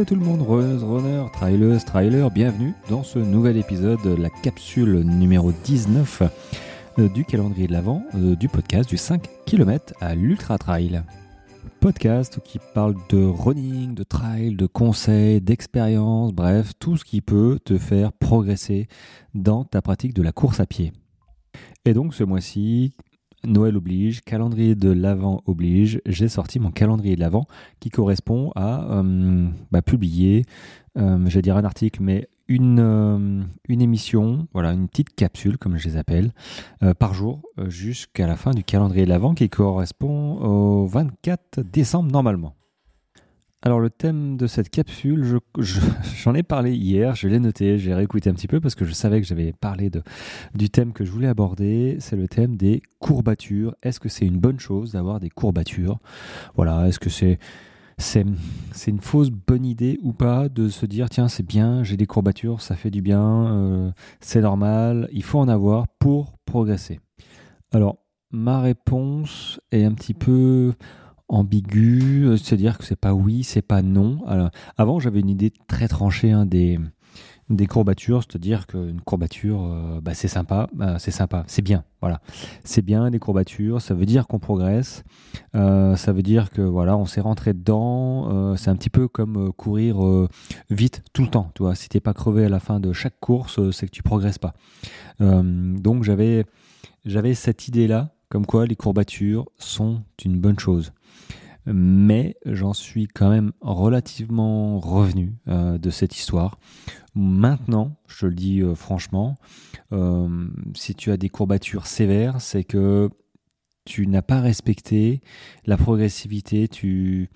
Hello tout le monde, runners, runners, trailers, trailers, bienvenue dans ce nouvel épisode, la capsule numéro 19 euh, du calendrier de l'Avent euh, du podcast du 5 km à l'Ultra Trail. Podcast qui parle de running, de trail, de conseils, d'expérience, bref, tout ce qui peut te faire progresser dans ta pratique de la course à pied. Et donc ce mois-ci, Noël oblige, calendrier de l'Avent oblige, j'ai sorti mon calendrier de l'Avent qui correspond à euh, bah, publier, euh, je vais dire un article, mais une, euh, une émission, voilà, une petite capsule, comme je les appelle, par jour jusqu'à la fin du calendrier de l'Avent qui correspond au 24 décembre normalement. Alors le thème de cette capsule, j'en ai parlé hier, je l'ai noté, j'ai réécouté un petit peu parce que je savais que j'avais parlé du thème que je voulais aborder, c'est le thème des courbatures. Est-ce que c'est une bonne chose d'avoir des courbatures? Voilà, est-ce que c'est c'est une fausse bonne idée ou pas de se dire tiens c'est bien, j'ai des courbatures, ça fait du bien, euh, c'est normal, il faut en avoir pour progresser? Alors ma réponse est un petit peu ambigu, euh, c'est-à-dire que c'est pas oui, c'est pas non. Alors, avant, j'avais une idée très tranchée hein, des, des courbatures, c'est-à-dire qu'une courbature, euh, bah, c'est sympa, bah, c'est sympa, c'est bien, voilà. C'est bien des courbatures, ça veut dire qu'on progresse, euh, ça veut dire que voilà, on s'est rentré dedans, c'est un petit peu comme courir vite tout le temps, tu vois. Si t'es pas crevé à la fin de chaque course, c'est que tu progresses pas. donc j'avais j'avais cette idée-là, comme quoi les courbatures sont une bonne chose mais j'en suis quand même relativement revenu euh, de cette histoire. Maintenant, je te le dis euh, franchement, euh, si tu as des courbatures sévères, c'est que tu n'as pas respecté la progressivité, tu,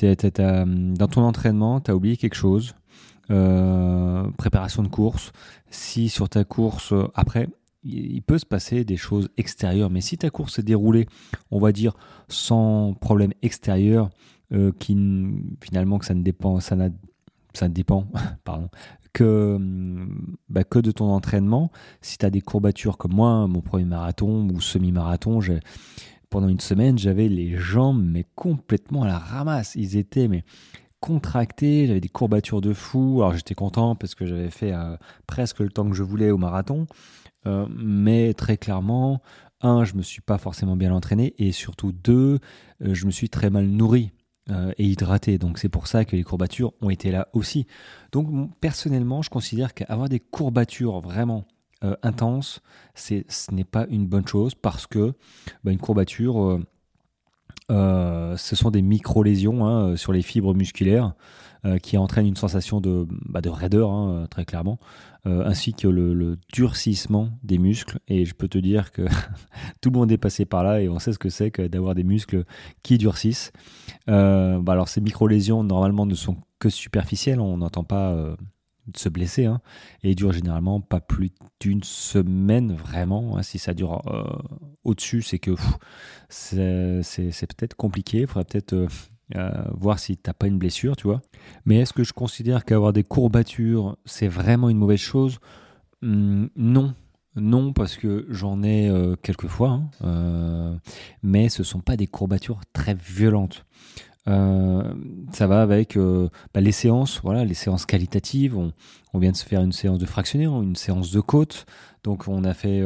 dans ton entraînement, tu as oublié quelque chose. préparation de course. Si sur ta course, après, il peut se passer des choses extérieures. Mais si ta course s'est déroulée, on va dire, sans problème extérieur, euh, finalement que ça ne dépend, ça, ça dépend, pardon, que, bah, que de ton entraînement. Si tu as des courbatures comme moi, mon premier marathon ou semi-marathon, pendant une semaine, j'avais les jambes mais complètement à la ramasse. Ils étaient mais contractés, j'avais des courbatures de fou. Alors j'étais content parce que j'avais fait euh, presque le temps que je voulais au marathon. Euh, mais très clairement, un, je me suis pas forcément bien entraîné, et surtout deux, euh, je me suis très mal nourri euh, et hydraté. Donc c'est pour ça que les courbatures ont été là aussi. Donc personnellement, je considère qu'avoir des courbatures vraiment intenses, ce n'est pas une bonne chose parce que bah, une courbature, ce sont des micro-lésions hein, sur les fibres musculaires. Euh, qui entraîne une sensation de, bah, de raideur, hein, très clairement, euh, ainsi que le, durcissement des muscles. Et je peux te dire que tout le monde est passé par là et on sait ce que c'est que d'avoir des muscles qui durcissent. Euh, bah, alors ces micro-lésions, normalement, ne sont que superficielles, on n'entend pas se blesser hein, et durent généralement pas plus d'une semaine vraiment. Hein. si ça dure au-dessus, c'est que c'est peut-être compliqué. Il faudrait peut-être euh, voir si t'as pas une blessure, tu vois. Mais est-ce que je considère qu'avoir des courbatures, c'est vraiment une mauvaise chose? Hmm, Non. Non, parce que j'en ai euh, quelques fois, hein, euh, mais ce sont pas des courbatures très violentes. Ça va avec bah, les séances, voilà, les séances qualitatives. On, vient de se faire une séance de fractionné, une séance de côte. Donc on a fait,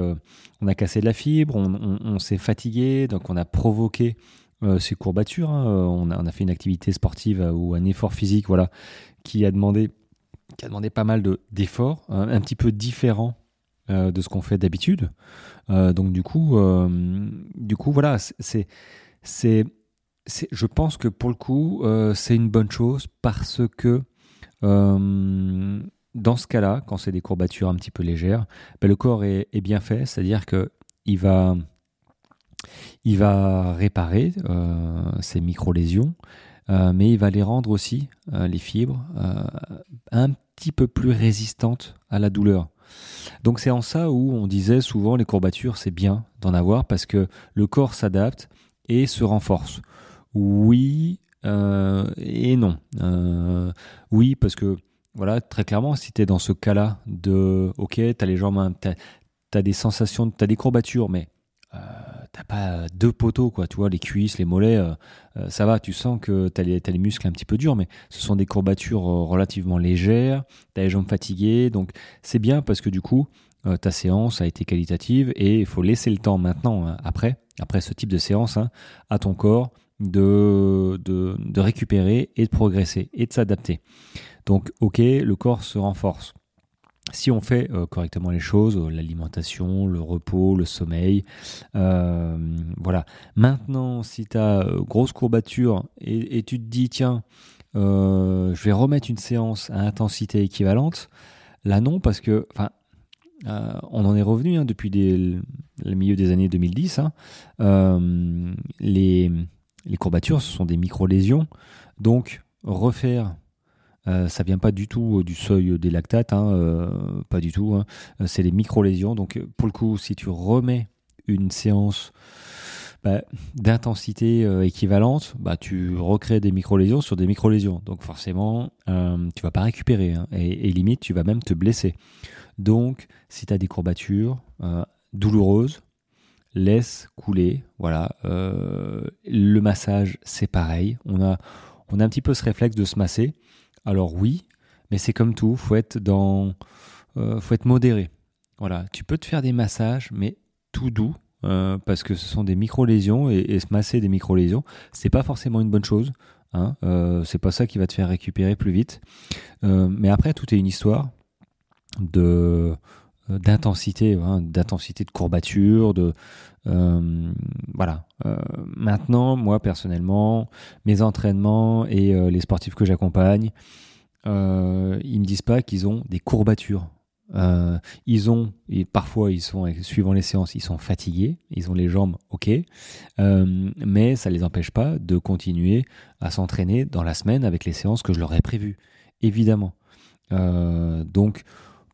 on a cassé de la fibre, on s'est fatigué, donc on a provoqué euh, ces courbatures. Hein. Euh, on, a, fait une activité sportive euh, ou un effort physique voilà, qui, a demandé, qui a demandé pas mal d'efforts, un, un, petit peu différent de ce qu'on fait d'habitude. donc du coup, du coup voilà, c'est, je pense que pour le coup, c'est une bonne chose parce que dans ce cas-là, quand c'est des courbatures un petit peu légères, ben, le corps est, bien fait, c'est-à-dire que il va il va réparer euh, ces micro-lésions, euh, mais il va les rendre aussi, euh, les fibres, un petit peu plus résistantes à la douleur. Donc c'est en ça où on disait souvent les courbatures, c'est bien d'en avoir parce que le corps s'adapte et se renforce. Oui et non. oui, parce que voilà, très clairement, si tu es dans ce cas-là de, ok, tu as les jambes, as, des sensations, tu as des courbatures, mais pas deux poteaux, quoi. Tu vois, les cuisses, les mollets, ça va. Tu sens que tu as, les muscles un petit peu durs, mais ce sont des courbatures relativement légères. Tu as les jambes fatiguées. Donc, c'est bien parce que du coup, ta séance a été qualitative et il faut laisser le temps maintenant, hein, après, après ce type de séance, hein, à ton corps de, de, récupérer et de progresser et de s'adapter. Donc, ok, le corps se renforce si on fait euh, correctement les choses, euh, l'alimentation, le repos, le sommeil, euh, voilà. Maintenant, si tu as grosse courbature et, tu te dis, tiens, je vais remettre une séance à intensité équivalente, là non, parce que, enfin, on en est revenu hein, depuis le milieu des années 2010. Hein. les, les courbatures, ce sont des micro-lésions. Donc, refaire euh, ça vient pas du tout euh, du seuil des lactates, hein, euh, pas du tout. Hein. C'est les micro-lésions. Donc, pour le coup, si tu remets une séance bah, d'intensité équivalente, bah, tu recrées des micro-lésions sur des micro-lésions. Donc, forcément, tu vas pas récupérer. Hein. et, et, limite, tu vas même te blesser. Donc, si tu as des courbatures douloureuses, laisse couler. Voilà. le massage, c'est pareil. On a, on a un petit peu ce réflexe de se masser. Alors oui, mais c'est comme tout, faut être dans, euh, faut être modéré. Voilà, tu peux te faire des massages, mais tout doux, euh, parce que ce sont des micro-lésions et, se masser des micro-lésions, c'est pas forcément une bonne chose. Hein, euh, c'est pas ça qui va te faire récupérer plus vite. mais après, tout est une histoire de d'intensité, hein, d'intensité de courbature, de voilà. maintenant, moi personnellement, mes entraînements et les sportifs que j'accompagne, euh, ils me disent pas qu'ils ont des courbatures. Euh, ils ont, et parfois ils sont, suivant les séances, ils sont fatigués, ils ont les jambes ok, euh, mais ça les empêche pas de continuer à s'entraîner dans la semaine avec les séances que je leur ai prévues, évidemment. Euh, donc,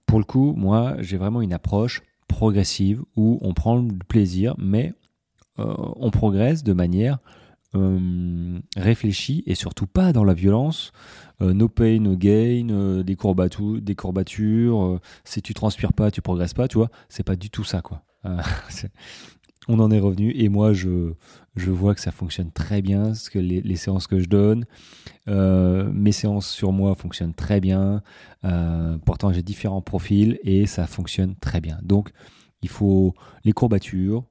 pour le coup, moi, j'ai vraiment une approche progressive où on prend le plaisir, mais on progresse de manière réfléchie et surtout pas dans la violence. Euh, no pain, no gain, euh, des, courbatures, des courbatures, euh, si tu transpires pas, tu progresses pas, tu vois. C'est pas du tout ça, quoi. on en est revenu et moi, je, je vois que ça fonctionne très bien, ce que les, séances que je donne. mes séances sur moi fonctionnent très bien. pourtant, j'ai différents profils et ça fonctionne très bien. Donc, il faut les courbatures.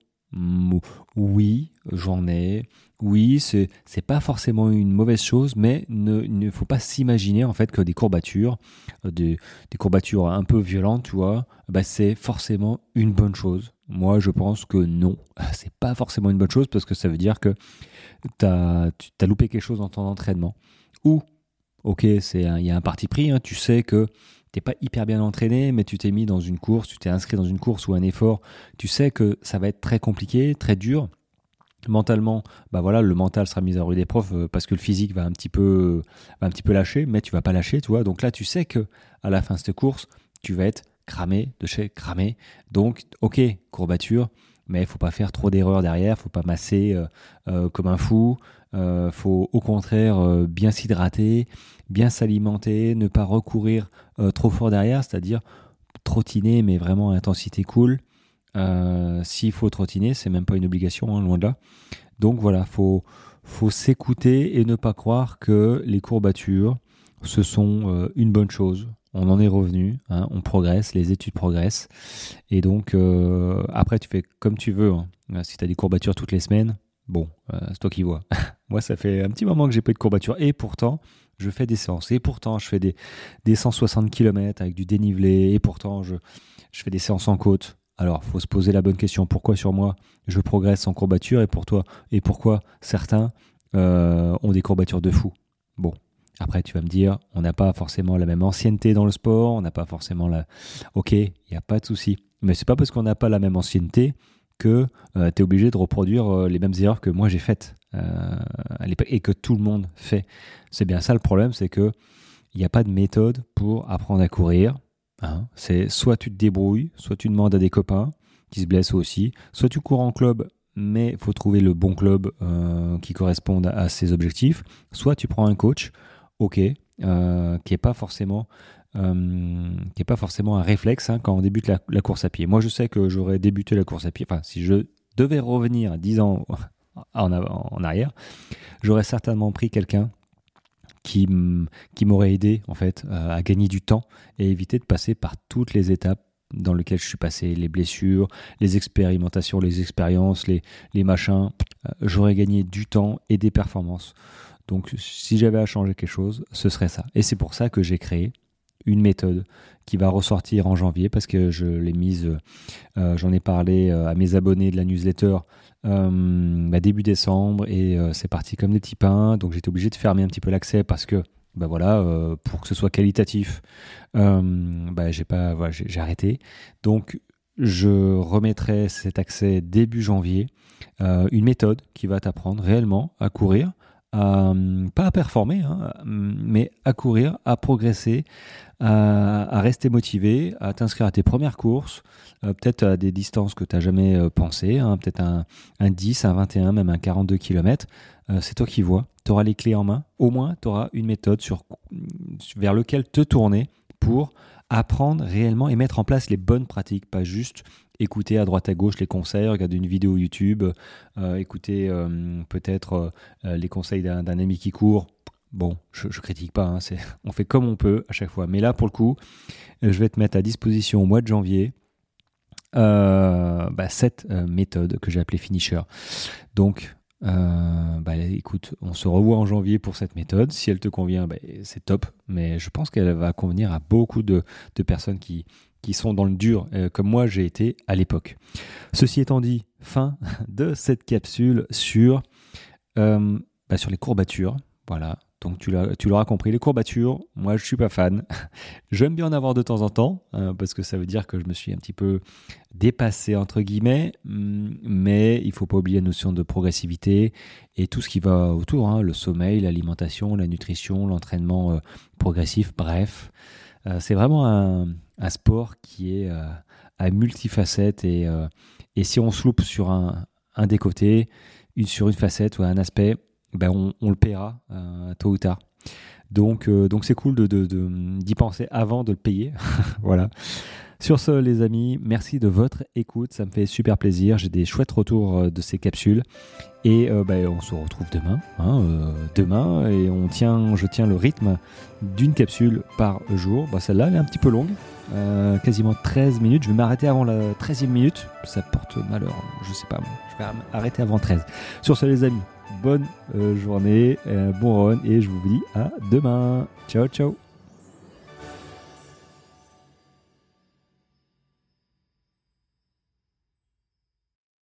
Oui, j'en ai. Oui, c'est pas forcément une mauvaise chose, mais ne ne faut pas s'imaginer en fait que des courbatures, euh, des, des courbatures un peu violentes, tu vois, bah c'est forcément une bonne chose. Moi, je pense que non, c'est pas forcément une bonne chose parce que ça veut dire que tu as loupé quelque chose dans ton entraînement. Ou, ok, il y a un parti pris, hein, tu sais que t'es pas hyper bien entraîné, mais tu t'es mis dans une course, tu t'es inscrit dans une course ou un effort, tu sais que ça va être très compliqué, très dur mentalement, bah voilà, le mental sera mis à rude épreuve euh, parce que le physique va un petit peu, un petit peu lâcher, mais tu vas pas lâcher, tu vois. Donc là, tu sais que à la fin de cette course, tu vas être cramé, de chez cramé. Donc, ok, courbature, mais il faut pas faire trop d'erreurs derrière, faut pas masser euh, euh, comme un fou. Euh, faut au contraire bien s'hydrater, bien s'alimenter, ne pas recourir trop fort derrière, c'est-à-dire trottiner, mais vraiment à intensité cool. S'il faut trottiner, c'est même pas une obligation, hein, loin de là. Donc voilà, faut faut s'écouter et ne pas croire que les courbatures ce sont une bonne chose. On en est revenu, hein, on progresse, les études progressent. Et donc, euh, après, tu fais comme tu veux. Hein. Si tu as des courbatures toutes les semaines, bon, c'est toi qui vois. Moi, ça fait un petit moment que j'ai pas de courbatures. Et pourtant, je fais des séances. Et pourtant, je fais des, des 160 km avec du dénivelé. Et pourtant, je, fais des séances en côte. Alors, faut se poser la bonne question. Pourquoi sur moi je progresse en courbature? Et pour toi et pourquoi certains euh, ont des courbatures de fou? Bon, après tu vas me dire, on n'a pas forcément la même ancienneté dans le sport, on n'a pas forcément la. Ok, il n'y a pas de souci. Mais c'est pas parce qu'on n'a pas la même ancienneté que euh, tu es obligé de reproduire euh, les mêmes erreurs que moi j'ai faites et que tout le monde fait. C'est bien ça le problème, c'est que il n'y a pas de méthode pour apprendre à courir. Hein, c'est soit tu te débrouilles, soit tu demandes à des copains qui se blessent aussi, soit tu cours en club, mais il faut trouver le bon club euh, qui corresponde à ses objectifs, soit tu prends un coach, ok, euh, qui n'est pas forcément euh, pas forcément un réflexe hein, quand on débute la, course à pied. Moi, je sais que j'aurais débuté la course à pied. Enfin, si je devais revenir 10 ans en, arrière, j'aurais certainement pris quelqu'un qui, qui m'aurait aidé en fait à gagner du temps et éviter de passer par toutes les étapes dans lesquelles je suis passé, les blessures, les expérimentations, les expériences, les, les machins. Euh, j'aurais gagné du temps et des performances. Donc si j'avais à changer quelque chose, ce serait ça. Et c'est pour ça que j'ai créé une méthode qui va ressortir en janvier parce que je l'ai mise, euh, j'en ai parlé euh, à mes abonnés de la newsletter euh, bah, début décembre et c'est parti comme des petits pains. Donc j'étais obligé de fermer un petit peu l'accès parce que bah voilà, pour que ce soit qualitatif, bah, j'ai voilà, j'ai arrêté. Donc je remettrai cet accès début janvier. une méthode qui va t'apprendre réellement à courir pas à performer, hein, mais à courir, à progresser, à, rester motivé, à t'inscrire à tes premières courses, euh, peut-être à des distances que tu n'as jamais euh, pensé, hein, peut-être un, 10, un 21, même un 42 km. Euh, c'est toi qui vois. Tu auras les clés en main. Au moins, tu auras une méthode sur, vers laquelle te tourner pour apprendre réellement et mettre en place les bonnes pratiques, pas juste écouter à droite à gauche les conseils, regarder une vidéo YouTube, euh, écouter euh, peut-être euh, les conseils d'un ami qui court. Bon, je, critique pas, hein, on fait comme on peut à chaque fois. Mais là, pour le coup, je vais te mettre à disposition au mois de janvier bah, cette méthode que j'ai appelée Finisher. Donc, euh, bah, écoute, on se revoit en janvier pour cette méthode. Si elle te convient, bah, c'est top. Mais je pense qu'elle va convenir à beaucoup de, personnes qui, qui sont dans le dur, euh, comme moi j'ai été à l'époque. Ceci étant dit, fin de cette capsule sur, euh, bah, sur les courbatures. Voilà, donc tu l'auras compris, les courbatures, moi je suis pas fan. J'aime bien en avoir de temps en temps, hein, parce que ça veut dire que je me suis un petit peu dépassé entre guillemets, mm, mais il faut pas oublier la notion de progressivité et tout ce qui va autour, hein, le sommeil, l'alimentation, la nutrition, l'entraînement euh, progressif, bref. Euh, c'est vraiment un, sport qui est euh, à multifacettes et, et si on se loupe sur un, un des côtés, une, sur une facette ou un aspect, ben on, le paiera euh, tôt ou tard. Donc, euh, donc c'est cool d'y penser avant de le payer. voilà. Sur ce, les amis, merci de votre écoute. Ça me fait super plaisir. J'ai des chouettes retours euh, de ces capsules. Et ben, on se retrouve demain. Hein, demain. Et je tiens le rythme d'une capsule par jour. Bah, celle-là, elle est un petit peu longue. quasiment 13 minutes. Je vais m'arrêter avant la 13e minute. Ça porte malheur. Je sais pas. Je vais m'arrêter avant 13. Sur ce, les amis, bonne euh, journée, bon run et je vous dis à demain. Ciao, ciao.